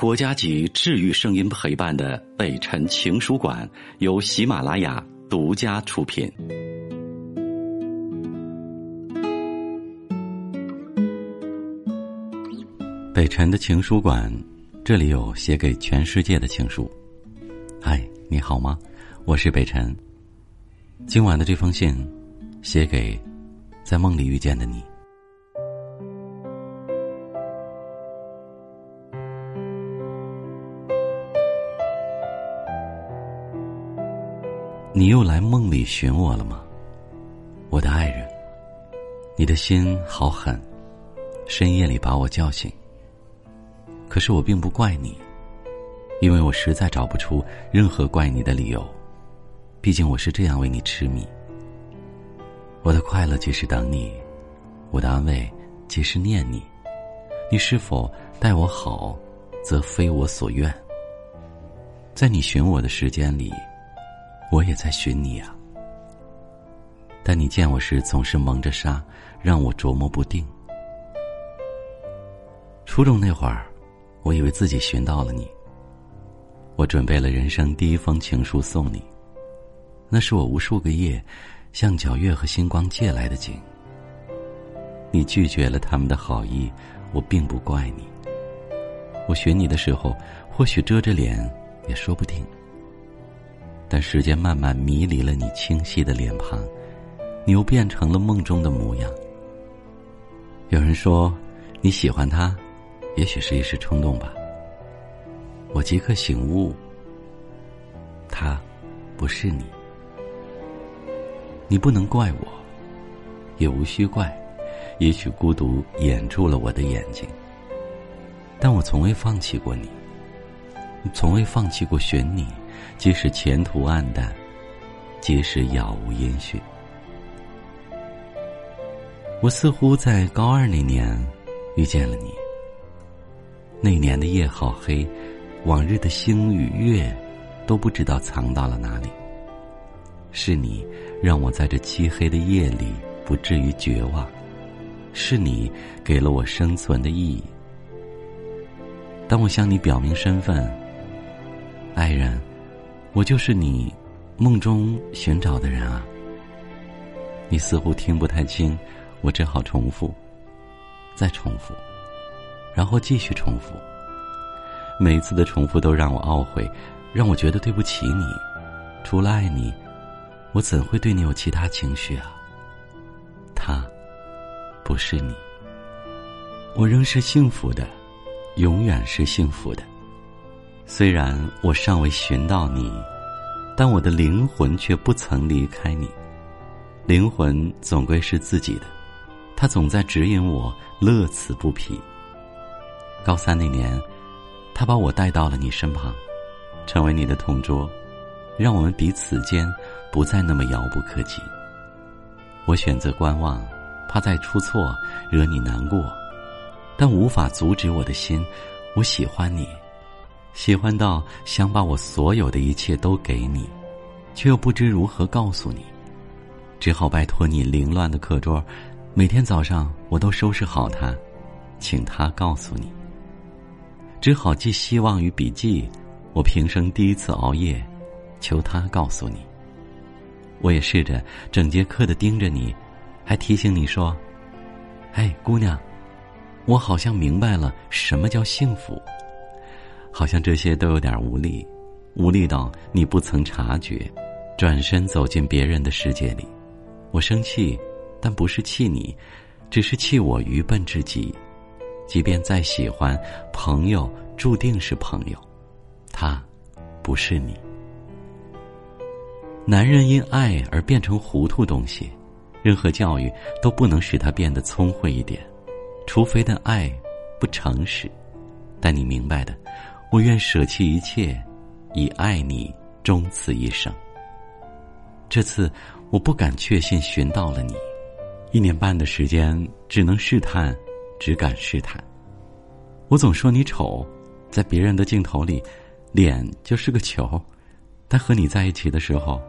国家级治愈声音陪伴的北辰情书馆由喜马拉雅独家出品。北辰的情书馆，这里有写给全世界的情书。嗨，你好吗？我是北辰。今晚的这封信，写给在梦里遇见的你。你又来梦里寻我了吗，我的爱人？你的心好狠，深夜里把我叫醒。可是我并不怪你，因为我实在找不出任何怪你的理由。毕竟我是这样为你痴迷。我的快乐即是等你，我的安慰即是念你。你是否待我好，则非我所愿。在你寻我的时间里。我也在寻你啊，但你见我时总是蒙着纱，让我琢磨不定。初中那会儿，我以为自己寻到了你。我准备了人生第一封情书送你，那是我无数个夜，向皎月和星光借来的景。你拒绝了他们的好意，我并不怪你。我寻你的时候，或许遮着脸，也说不定。但时间慢慢迷离了你清晰的脸庞，你又变成了梦中的模样。有人说你喜欢他，也许是一时冲动吧。我即刻醒悟，他不是你，你不能怪我，也无需怪。也许孤独掩住了我的眼睛，但我从未放弃过你，从未放弃过寻你。即使前途黯淡，即使杳无音讯，我似乎在高二那年遇见了你。那年的夜好黑，往日的星与月都不知道藏到了哪里。是你让我在这漆黑的夜里不至于绝望，是你给了我生存的意义。当我向你表明身份，爱人。我就是你梦中寻找的人啊！你似乎听不太清，我只好重复，再重复，然后继续重复。每次的重复都让我懊悔，让我觉得对不起你。除了爱你，我怎会对你有其他情绪啊？他不是你，我仍是幸福的，永远是幸福的。虽然我尚未寻到你，但我的灵魂却不曾离开你。灵魂总归是自己的，它总在指引我，乐此不疲。高三那年，他把我带到了你身旁，成为你的同桌，让我们彼此间不再那么遥不可及。我选择观望，怕再出错惹你难过，但无法阻止我的心，我喜欢你。喜欢到想把我所有的一切都给你，却又不知如何告诉你，只好拜托你凌乱的课桌，每天早上我都收拾好它，请他告诉你。只好寄希望于笔记，我平生第一次熬夜，求他告诉你。我也试着整节课的盯着你，还提醒你说：“哎，姑娘，我好像明白了什么叫幸福。”好像这些都有点无力，无力到你不曾察觉，转身走进别人的世界里。我生气，但不是气你，只是气我愚笨至极。即便再喜欢，朋友注定是朋友，他不是你。男人因爱而变成糊涂东西，任何教育都不能使他变得聪慧一点，除非的爱不诚实。但你明白的。我愿舍弃一切，以爱你终此一生。这次我不敢确信寻到了你，一年半的时间只能试探，只敢试探。我总说你丑，在别人的镜头里，脸就是个球，但和你在一起的时候，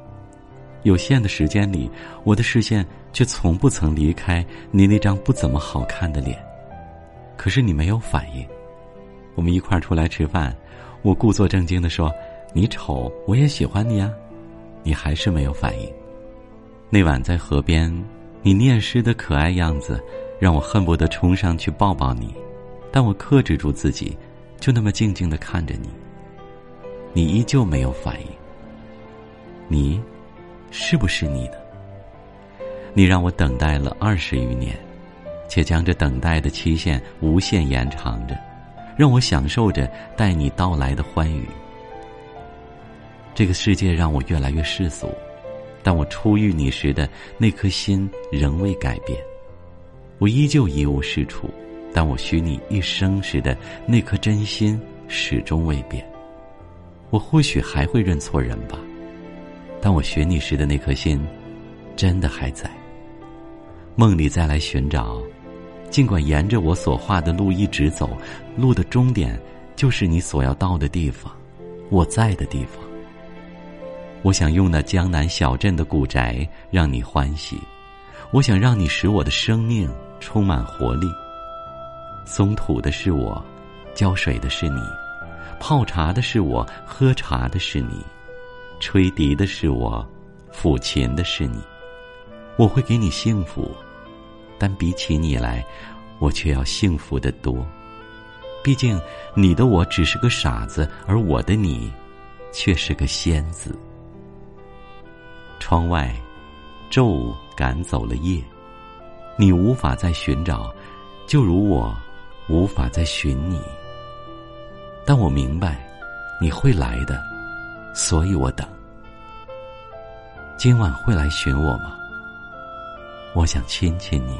有限的时间里，我的视线却从不曾离开你那张不怎么好看的脸。可是你没有反应。我们一块儿出来吃饭，我故作正经的说：“你丑，我也喜欢你啊。”你还是没有反应。那晚在河边，你念诗的可爱样子，让我恨不得冲上去抱抱你，但我克制住自己，就那么静静的看着你。你依旧没有反应。你，是不是你的？你让我等待了二十余年。且将这等待的期限无限延长着，让我享受着待你到来的欢愉。这个世界让我越来越世俗，但我初遇你时的那颗心仍未改变。我依旧一无是处，但我许你一生时的那颗真心始终未变。我或许还会认错人吧，但我寻你时的那颗心，真的还在。梦里再来寻找。尽管沿着我所画的路一直走，路的终点就是你所要到的地方，我在的地方。我想用那江南小镇的古宅让你欢喜，我想让你使我的生命充满活力。松土的是我，浇水的是你，泡茶的是我，喝茶的是你，吹笛的是我，抚琴的是你。我会给你幸福。但比起你来，我却要幸福的多。毕竟，你的我只是个傻子，而我的你，却是个仙子。窗外，昼赶走了夜，你无法再寻找，就如我无法再寻你。但我明白，你会来的，所以我等。今晚会来寻我吗？我想亲亲你。